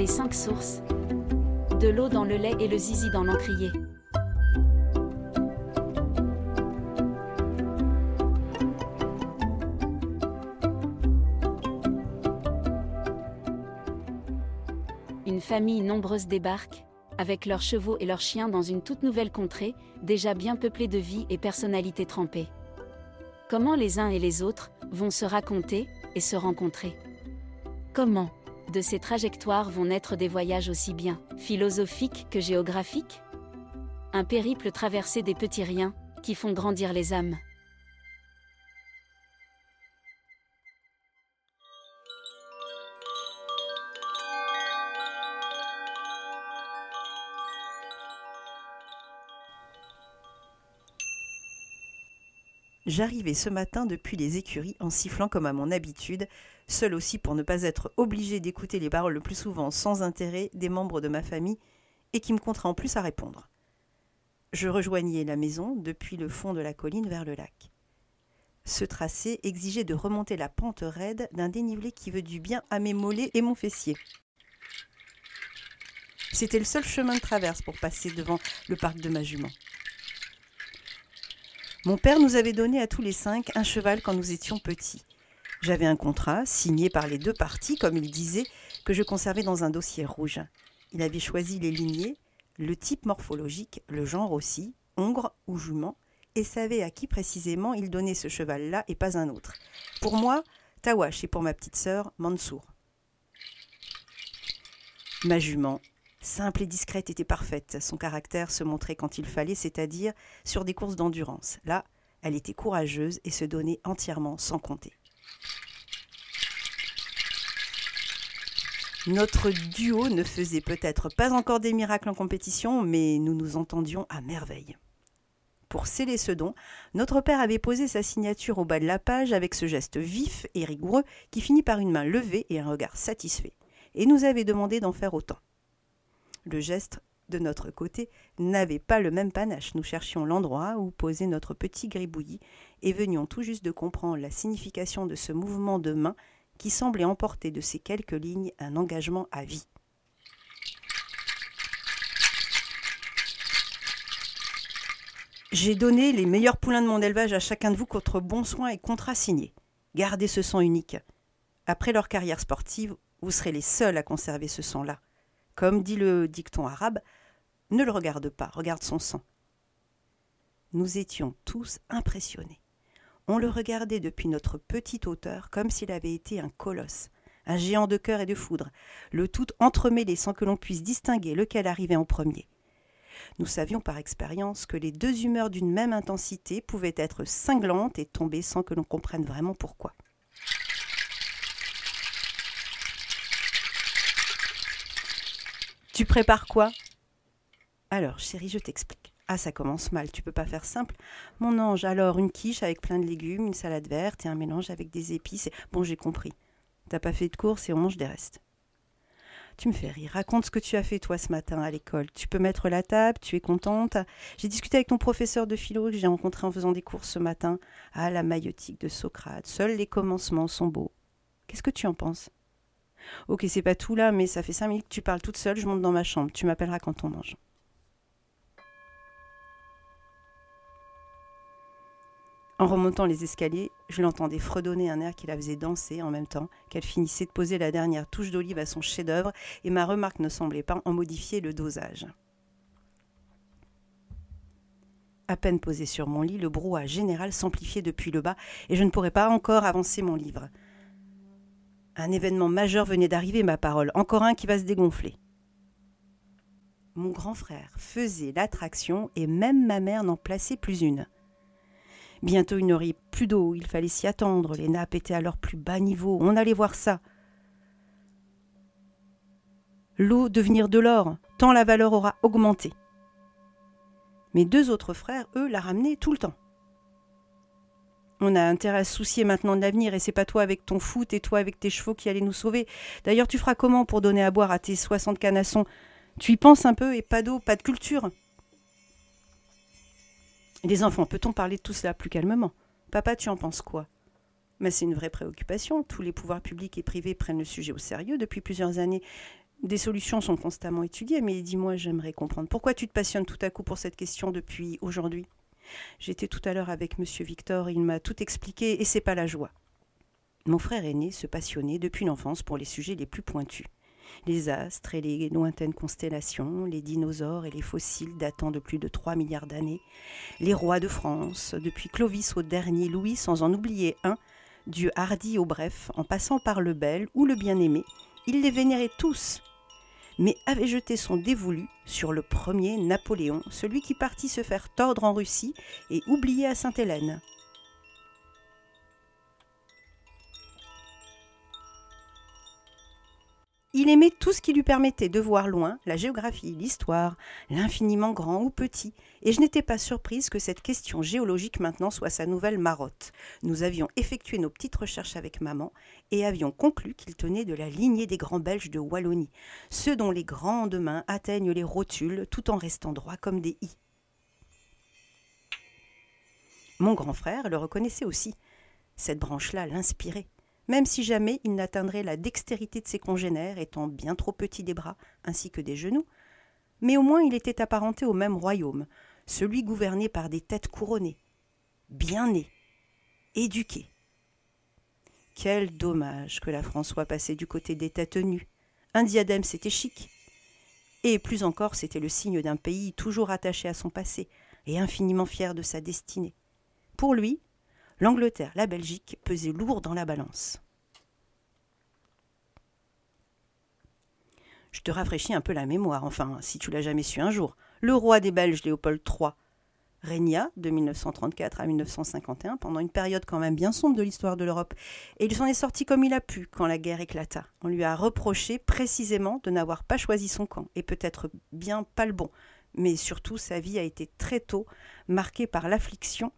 Les cinq sources. De l'eau dans le lait et le zizi dans l'encrier. Une famille nombreuse débarque, avec leurs chevaux et leurs chiens dans une toute nouvelle contrée, déjà bien peuplée de vie et personnalités trempées. Comment les uns et les autres vont se raconter et se rencontrer? Comment? De ces trajectoires vont naître des voyages aussi bien philosophiques que géographiques? Un périple traversé des petits riens qui font grandir les âmes. J'arrivais ce matin depuis les écuries en sifflant comme à mon habitude, seul aussi pour ne pas être obligé d'écouter les paroles le plus souvent sans intérêt des membres de ma famille et qui me contraint en plus à répondre. Je rejoignais la maison depuis le fond de la colline vers le lac. Ce tracé exigeait de remonter la pente raide d'un dénivelé qui veut du bien à mes mollets et mon fessier. C'était le seul chemin de traverse pour passer devant le parc de ma jument. Mon père nous avait donné à tous les cinq un cheval quand nous étions petits. J'avais un contrat, signé par les deux parties, comme il disait, que je conservais dans un dossier rouge. Il avait choisi les lignées, le type morphologique, le genre aussi, hongre ou jument, et savait à qui précisément il donnait ce cheval-là et pas un autre. Pour moi, Tawash et pour ma petite sœur, Mansour. Ma jument, Simple et discrète était parfaite. Son caractère se montrait quand il fallait, c'est-à-dire sur des courses d'endurance. Là, elle était courageuse et se donnait entièrement sans compter. Notre duo ne faisait peut-être pas encore des miracles en compétition, mais nous nous entendions à merveille. Pour sceller ce don, notre père avait posé sa signature au bas de la page avec ce geste vif et rigoureux qui finit par une main levée et un regard satisfait, et nous avait demandé d'en faire autant. Le geste de notre côté n'avait pas le même panache. Nous cherchions l'endroit où poser notre petit gribouillis et venions tout juste de comprendre la signification de ce mouvement de main qui semblait emporter de ces quelques lignes un engagement à vie. J'ai donné les meilleurs poulains de mon élevage à chacun de vous contre bon soin et contrat signé. Gardez ce sang unique. Après leur carrière sportive, vous serez les seuls à conserver ce sang-là. Comme dit le dicton arabe, ne le regarde pas, regarde son sang. Nous étions tous impressionnés. On le regardait depuis notre petite hauteur comme s'il avait été un colosse, un géant de cœur et de foudre, le tout entremêlé sans que l'on puisse distinguer lequel arrivait en premier. Nous savions par expérience que les deux humeurs d'une même intensité pouvaient être cinglantes et tomber sans que l'on comprenne vraiment pourquoi. Tu prépares quoi? Alors, chérie, je t'explique. Ah, ça commence mal, tu peux pas faire simple. Mon ange, alors une quiche avec plein de légumes, une salade verte et un mélange avec des épices. Bon, j'ai compris. T'as pas fait de course et on mange des restes. Tu me fais rire. Raconte ce que tu as fait toi ce matin à l'école. Tu peux mettre la table, tu es contente. J'ai discuté avec ton professeur de philo que j'ai rencontré en faisant des courses ce matin. Ah, la maïotique de Socrate. Seuls les commencements sont beaux. Qu'est-ce que tu en penses? Ok, c'est pas tout là, mais ça fait cinq minutes que tu parles toute seule, je monte dans ma chambre. Tu m'appelleras quand on mange. En remontant les escaliers, je l'entendais fredonner un air qui la faisait danser en même temps qu'elle finissait de poser la dernière touche d'olive à son chef-d'œuvre, et ma remarque ne semblait pas en modifier le dosage. À peine posé sur mon lit, le brouhaha général s'amplifiait depuis le bas, et je ne pourrais pas encore avancer mon livre. Un événement majeur venait d'arriver, ma parole, encore un qui va se dégonfler. Mon grand frère faisait l'attraction et même ma mère n'en plaçait plus une. Bientôt il n'y aurait plus d'eau, il fallait s'y attendre, les nappes étaient à leur plus bas niveau, on allait voir ça. L'eau devenir de l'or, tant la valeur aura augmenté. Mes deux autres frères, eux, la ramenaient tout le temps. On a intérêt à se soucier maintenant de l'avenir et c'est pas toi avec ton foot et toi avec tes chevaux qui allez nous sauver. D'ailleurs, tu feras comment pour donner à boire à tes 60 canassons? Tu y penses un peu et pas d'eau, pas de culture. Les enfants, peut-on parler de tout cela plus calmement? Papa, tu en penses quoi? Mais c'est une vraie préoccupation. Tous les pouvoirs publics et privés prennent le sujet au sérieux depuis plusieurs années. Des solutions sont constamment étudiées, mais dis-moi, j'aimerais comprendre. Pourquoi tu te passionnes tout à coup pour cette question depuis aujourd'hui? J'étais tout à l'heure avec monsieur Victor, il m'a tout expliqué et c'est pas la joie. Mon frère aîné se passionnait depuis l'enfance pour les sujets les plus pointus. Les astres et les lointaines constellations, les dinosaures et les fossiles datant de plus de 3 milliards d'années, les rois de France, depuis Clovis au dernier Louis, sans en oublier un, du hardi au bref, en passant par le bel ou le bien-aimé, il les vénérait tous, mais avait jeté son dévolu sur le premier Napoléon, celui qui partit se faire tordre en Russie et oublié à Sainte-Hélène. Il aimait tout ce qui lui permettait de voir loin, la géographie, l'histoire, l'infiniment grand ou petit, et je n'étais pas surprise que cette question géologique maintenant soit sa nouvelle marotte. Nous avions effectué nos petites recherches avec maman et avions conclu qu'il tenait de la lignée des grands Belges de Wallonie, ceux dont les grandes mains atteignent les rotules tout en restant droits comme des i. Mon grand frère le reconnaissait aussi. Cette branche-là l'inspirait même si jamais il n'atteindrait la dextérité de ses congénères, étant bien trop petit des bras ainsi que des genoux, mais au moins il était apparenté au même royaume, celui gouverné par des têtes couronnées, bien nées, éduquées. Quel dommage que la France soit passée du côté des têtes nues. Un diadème, c'était chic. Et plus encore, c'était le signe d'un pays toujours attaché à son passé et infiniment fier de sa destinée. Pour lui, l'Angleterre, la Belgique pesaient lourd dans la balance. Je te rafraîchis un peu la mémoire, enfin, si tu l'as jamais su un jour. Le roi des Belges, Léopold III, régna de 1934 à 1951 pendant une période quand même bien sombre de l'histoire de l'Europe, et il s'en est sorti comme il a pu quand la guerre éclata. On lui a reproché précisément de n'avoir pas choisi son camp, et peut-être bien pas le bon, mais surtout sa vie a été très tôt marquée par l'affliction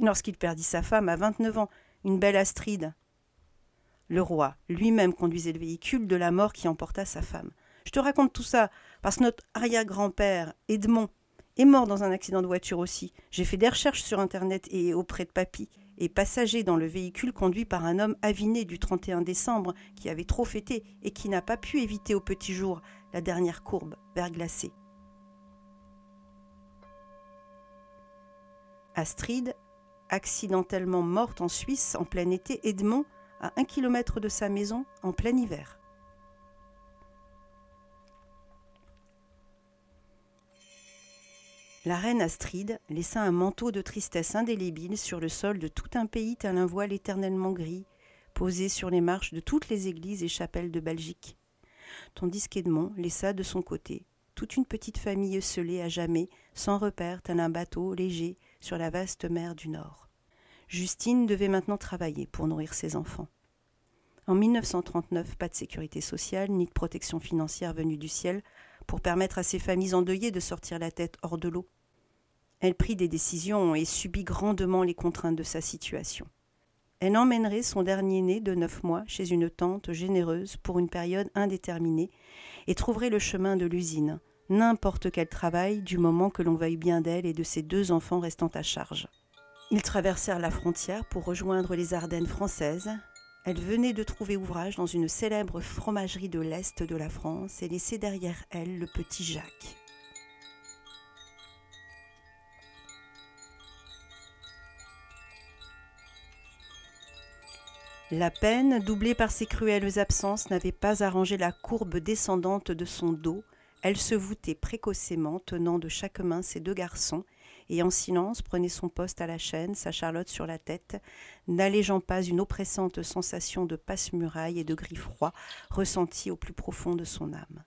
lorsqu'il perdit sa femme à 29 ans, une belle Astride. Le roi lui-même conduisait le véhicule de la mort qui emporta sa femme. Je te raconte tout ça parce que notre arrière-grand-père, Edmond, est mort dans un accident de voiture aussi. J'ai fait des recherches sur Internet et auprès de papy, et passager dans le véhicule conduit par un homme aviné du 31 décembre qui avait trop fêté et qui n'a pas pu éviter au petit jour la dernière courbe verglacée. Astrid accidentellement morte en Suisse en plein été, Edmond, à un kilomètre de sa maison, en plein hiver. La reine Astrid laissa un manteau de tristesse indélébile sur le sol de tout un pays tel un voile éternellement gris, posé sur les marches de toutes les églises et chapelles de Belgique. Tandis qu'Edmond laissa de son côté toute une petite famille scellée à jamais, sans repère, tel un bateau léger sur la vaste mer du Nord. Justine devait maintenant travailler pour nourrir ses enfants. En 1939, pas de sécurité sociale ni de protection financière venue du ciel pour permettre à ces familles endeuillées de sortir la tête hors de l'eau. Elle prit des décisions et subit grandement les contraintes de sa situation. Elle emmènerait son dernier né de neuf mois chez une tante généreuse pour une période indéterminée et trouverait le chemin de l'usine, n'importe quel travail du moment que l'on veuille bien d'elle et de ses deux enfants restant à charge. Ils traversèrent la frontière pour rejoindre les Ardennes françaises. Elle venait de trouver ouvrage dans une célèbre fromagerie de l'Est de la France et laissait derrière elle le petit Jacques. La peine, doublée par ses cruelles absences, n'avait pas arrangé la courbe descendante de son dos. Elle se voûtait précocement, tenant de chaque main ses deux garçons, et en silence prenait son poste à la chaîne, sa charlotte sur la tête, n'allégeant pas une oppressante sensation de passe-muraille et de gris froid ressentie au plus profond de son âme.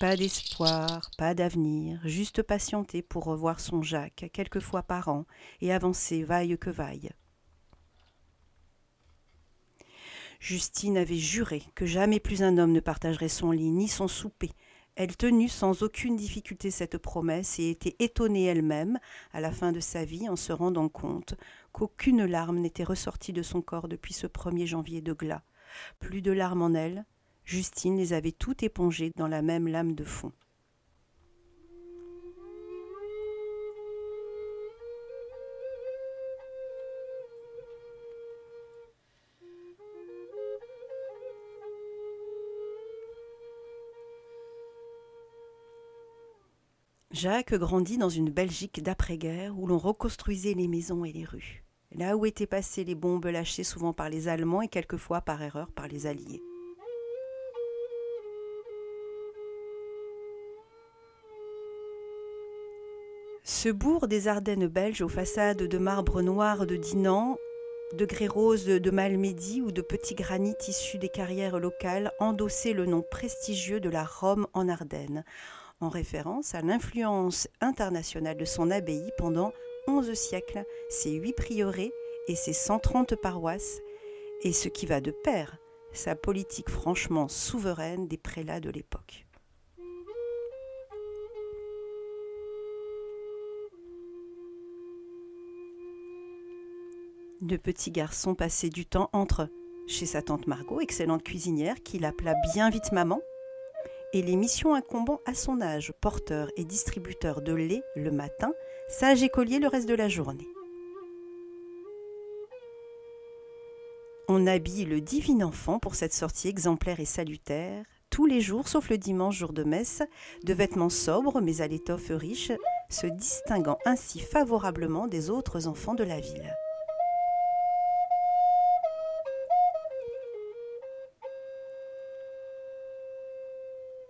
Pas d'espoir, pas d'avenir, juste patienter pour revoir son Jacques quelques fois par an et avancer vaille que vaille. Justine avait juré que jamais plus un homme ne partagerait son lit ni son souper, elle tenut sans aucune difficulté cette promesse et était étonnée elle-même, à la fin de sa vie, en se rendant compte qu'aucune larme n'était ressortie de son corps depuis ce 1er janvier de glas. Plus de larmes en elle, Justine les avait toutes épongées dans la même lame de fond. Jacques grandit dans une Belgique d'après-guerre où l'on reconstruisait les maisons et les rues, là où étaient passées les bombes lâchées souvent par les Allemands et quelquefois par erreur par les Alliés. Ce bourg des Ardennes belges aux façades de marbre noir de Dinan, de grès rose de Malmedy ou de petits granits issus des carrières locales endossait le nom prestigieux de la Rome en Ardennes, en référence à l'influence internationale de son abbaye pendant onze siècles, ses huit prieurés et ses 130 paroisses, et ce qui va de pair, sa politique franchement souveraine des prélats de l'époque. Le petit garçon passait du temps entre chez sa tante Margot, excellente cuisinière, qui l'appela bien vite maman, et les missions incombant à son âge, porteur et distributeur de lait le matin, sage écolier le reste de la journée. On habille le divin enfant pour cette sortie exemplaire et salutaire, tous les jours sauf le dimanche jour de messe, de vêtements sobres mais à l'étoffe riche, se distinguant ainsi favorablement des autres enfants de la ville.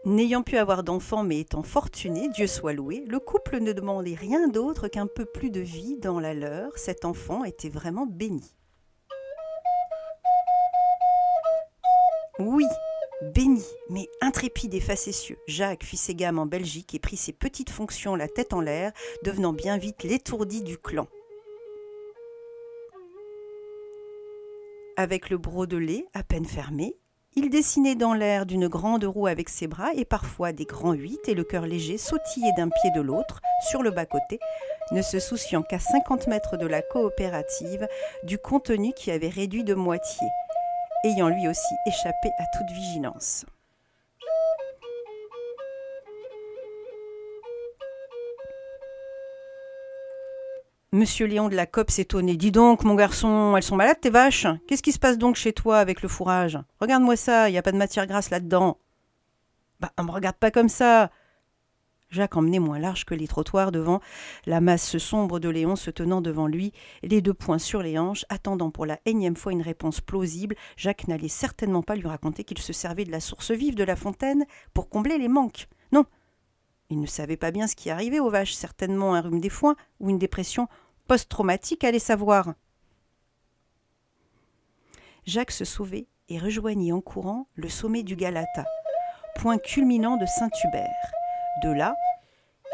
N'ayant pu avoir d'enfants mais étant fortuné, Dieu soit loué, le couple ne demandait rien d'autre qu'un peu plus de vie dans la leur. Cet enfant était vraiment béni. Oui, béni, mais intrépide et facétieux, Jacques fit ses gammes en Belgique et prit ses petites fonctions la tête en l'air, devenant bien vite l'étourdi du clan. Avec le brodelet à peine fermé, il dessinait dans l'air d'une grande roue avec ses bras et parfois des grands huit et le cœur léger sautillait d'un pied de l'autre sur le bas-côté, ne se souciant qu'à 50 mètres de la coopérative du contenu qui avait réduit de moitié, ayant lui aussi échappé à toute vigilance. Monsieur Léon de la Cope s'étonnait. Dis donc, mon garçon, elles sont malades tes vaches Qu'est-ce qui se passe donc chez toi avec le fourrage? Regarde-moi ça, il n'y a pas de matière grasse là-dedans. Bah, me regarde pas comme ça Jacques emmenait moins large que les trottoirs devant, la masse sombre de Léon se tenant devant lui, les deux poings sur les hanches, attendant pour la énième fois une réponse plausible. Jacques n'allait certainement pas lui raconter qu'il se servait de la source vive de la fontaine pour combler les manques. Non. Il ne savait pas bien ce qui arrivait aux vaches, certainement un rhume des foins ou une dépression post-traumatique, allez savoir. Jacques se sauvait et rejoignit en courant le sommet du Galata, point culminant de Saint-Hubert. De là,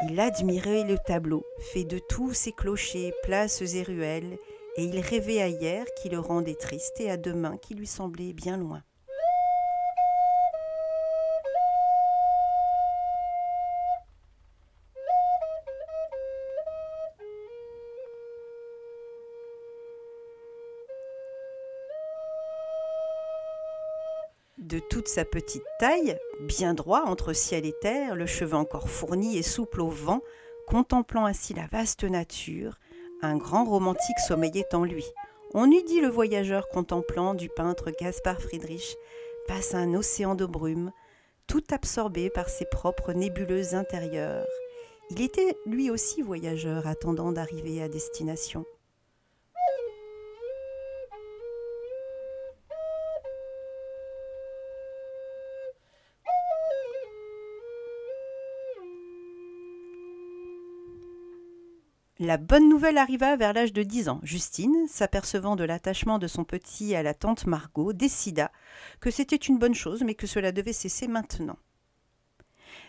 il admirait le tableau, fait de tous ces clochers, places et ruelles, et il rêvait à hier qui le rendait triste et à demain qui lui semblait bien loin. De toute sa petite taille, bien droit entre ciel et terre, le cheveu encore fourni et souple au vent, contemplant ainsi la vaste nature, un grand romantique sommeillait en lui. On eût dit le voyageur contemplant du peintre Gaspard Friedrich passe un océan de brume, tout absorbé par ses propres nébuleuses intérieures. Il était lui aussi voyageur attendant d'arriver à destination. La bonne nouvelle arriva vers l'âge de dix ans. Justine, s'apercevant de l'attachement de son petit à la tante Margot, décida que c'était une bonne chose, mais que cela devait cesser maintenant.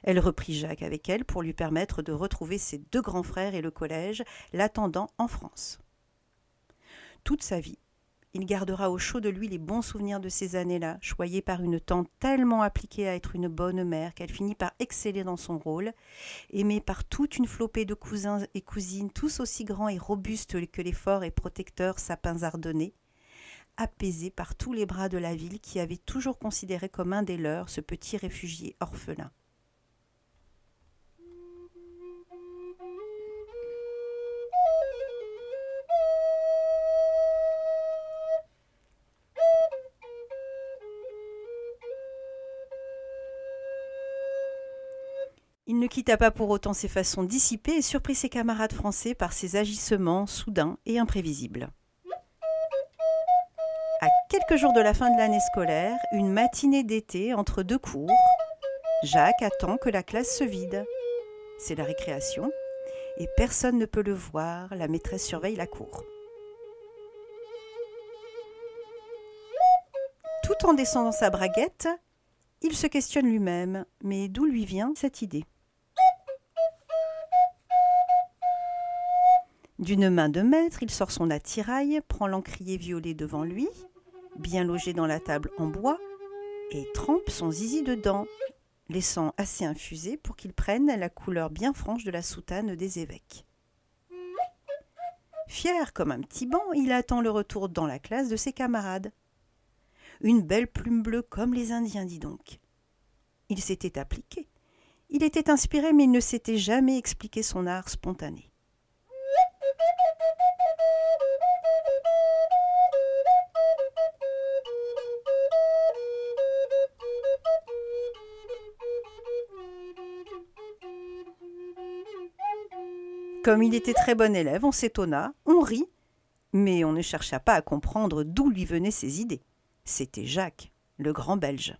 Elle reprit Jacques avec elle pour lui permettre de retrouver ses deux grands frères et le collège, l'attendant en France. Toute sa vie, il gardera au chaud de lui les bons souvenirs de ces années-là, choyées par une tante tellement appliquée à être une bonne mère qu'elle finit par exceller dans son rôle, aimée par toute une flopée de cousins et cousines, tous aussi grands et robustes que les forts et protecteurs sapins ardennais, apaisée par tous les bras de la ville qui avait toujours considéré comme un des leurs ce petit réfugié orphelin. Il ne quitta pas pour autant ses façons dissipées et surprit ses camarades français par ses agissements soudains et imprévisibles. À quelques jours de la fin de l'année scolaire, une matinée d'été entre deux cours, Jacques attend que la classe se vide. C'est la récréation, et personne ne peut le voir, la maîtresse surveille la cour. Tout en descendant sa braguette, il se questionne lui-même, mais d'où lui vient cette idée? D'une main de maître, il sort son attirail, prend l'encrier violet devant lui, bien logé dans la table en bois, et trempe son zizi dedans, laissant assez infusé pour qu'il prenne la couleur bien franche de la soutane des évêques. Fier comme un petit banc, il attend le retour dans la classe de ses camarades. Une belle plume bleue comme les Indiens, dit donc. Il s'était appliqué. Il était inspiré, mais il ne s'était jamais expliqué son art spontané. Comme il était très bon élève, on s'étonna, on rit, mais on ne chercha pas à comprendre d'où lui venaient ses idées. C'était Jacques, le grand Belge.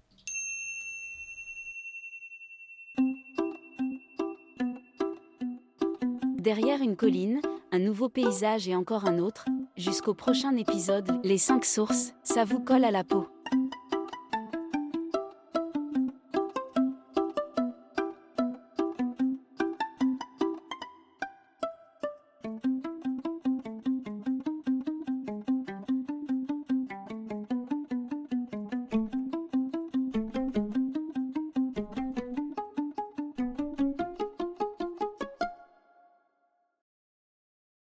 Derrière une colline, un nouveau paysage et encore un autre, jusqu'au prochain épisode, les cinq sources, ça vous colle à la peau.